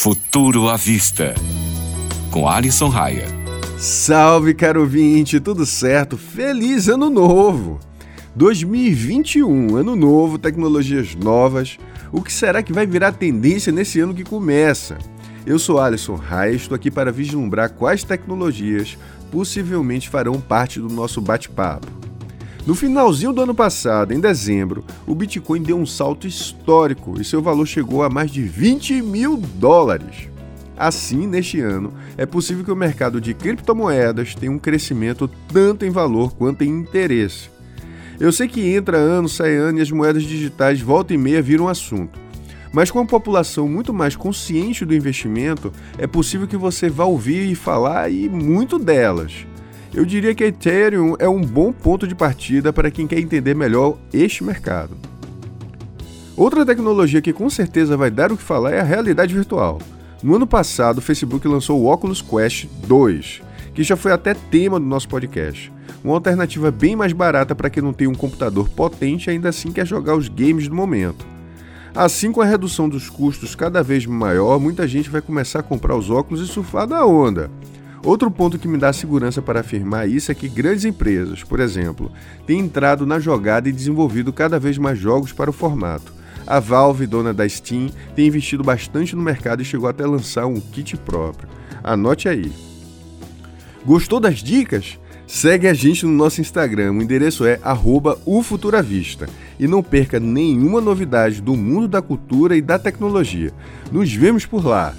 Futuro à Vista, com Alisson Raia. Salve, caro ouvinte, tudo certo? Feliz Ano Novo! 2021, ano novo, tecnologias novas. O que será que vai virar tendência nesse ano que começa? Eu sou Alisson Raia, estou aqui para vislumbrar quais tecnologias possivelmente farão parte do nosso bate-papo. No finalzinho do ano passado, em dezembro, o Bitcoin deu um salto histórico e seu valor chegou a mais de 20 mil dólares. Assim, neste ano, é possível que o mercado de criptomoedas tenha um crescimento tanto em valor quanto em interesse. Eu sei que entra ano, sai ano e as moedas digitais volta e meia viram assunto. Mas com a população muito mais consciente do investimento, é possível que você vá ouvir e falar e muito delas. Eu diria que Ethereum é um bom ponto de partida para quem quer entender melhor este mercado. Outra tecnologia que com certeza vai dar o que falar é a realidade virtual. No ano passado, o Facebook lançou o Oculus Quest 2, que já foi até tema do nosso podcast. Uma alternativa bem mais barata para quem não tem um computador potente e ainda assim quer jogar os games do momento. Assim, com a redução dos custos cada vez maior, muita gente vai começar a comprar os óculos e surfar da onda. Outro ponto que me dá segurança para afirmar isso é que grandes empresas, por exemplo, têm entrado na jogada e desenvolvido cada vez mais jogos para o formato. A Valve, dona da Steam, tem investido bastante no mercado e chegou até a lançar um kit próprio. Anote aí. Gostou das dicas? Segue a gente no nosso Instagram, o endereço é ufuturavista. E não perca nenhuma novidade do mundo da cultura e da tecnologia. Nos vemos por lá!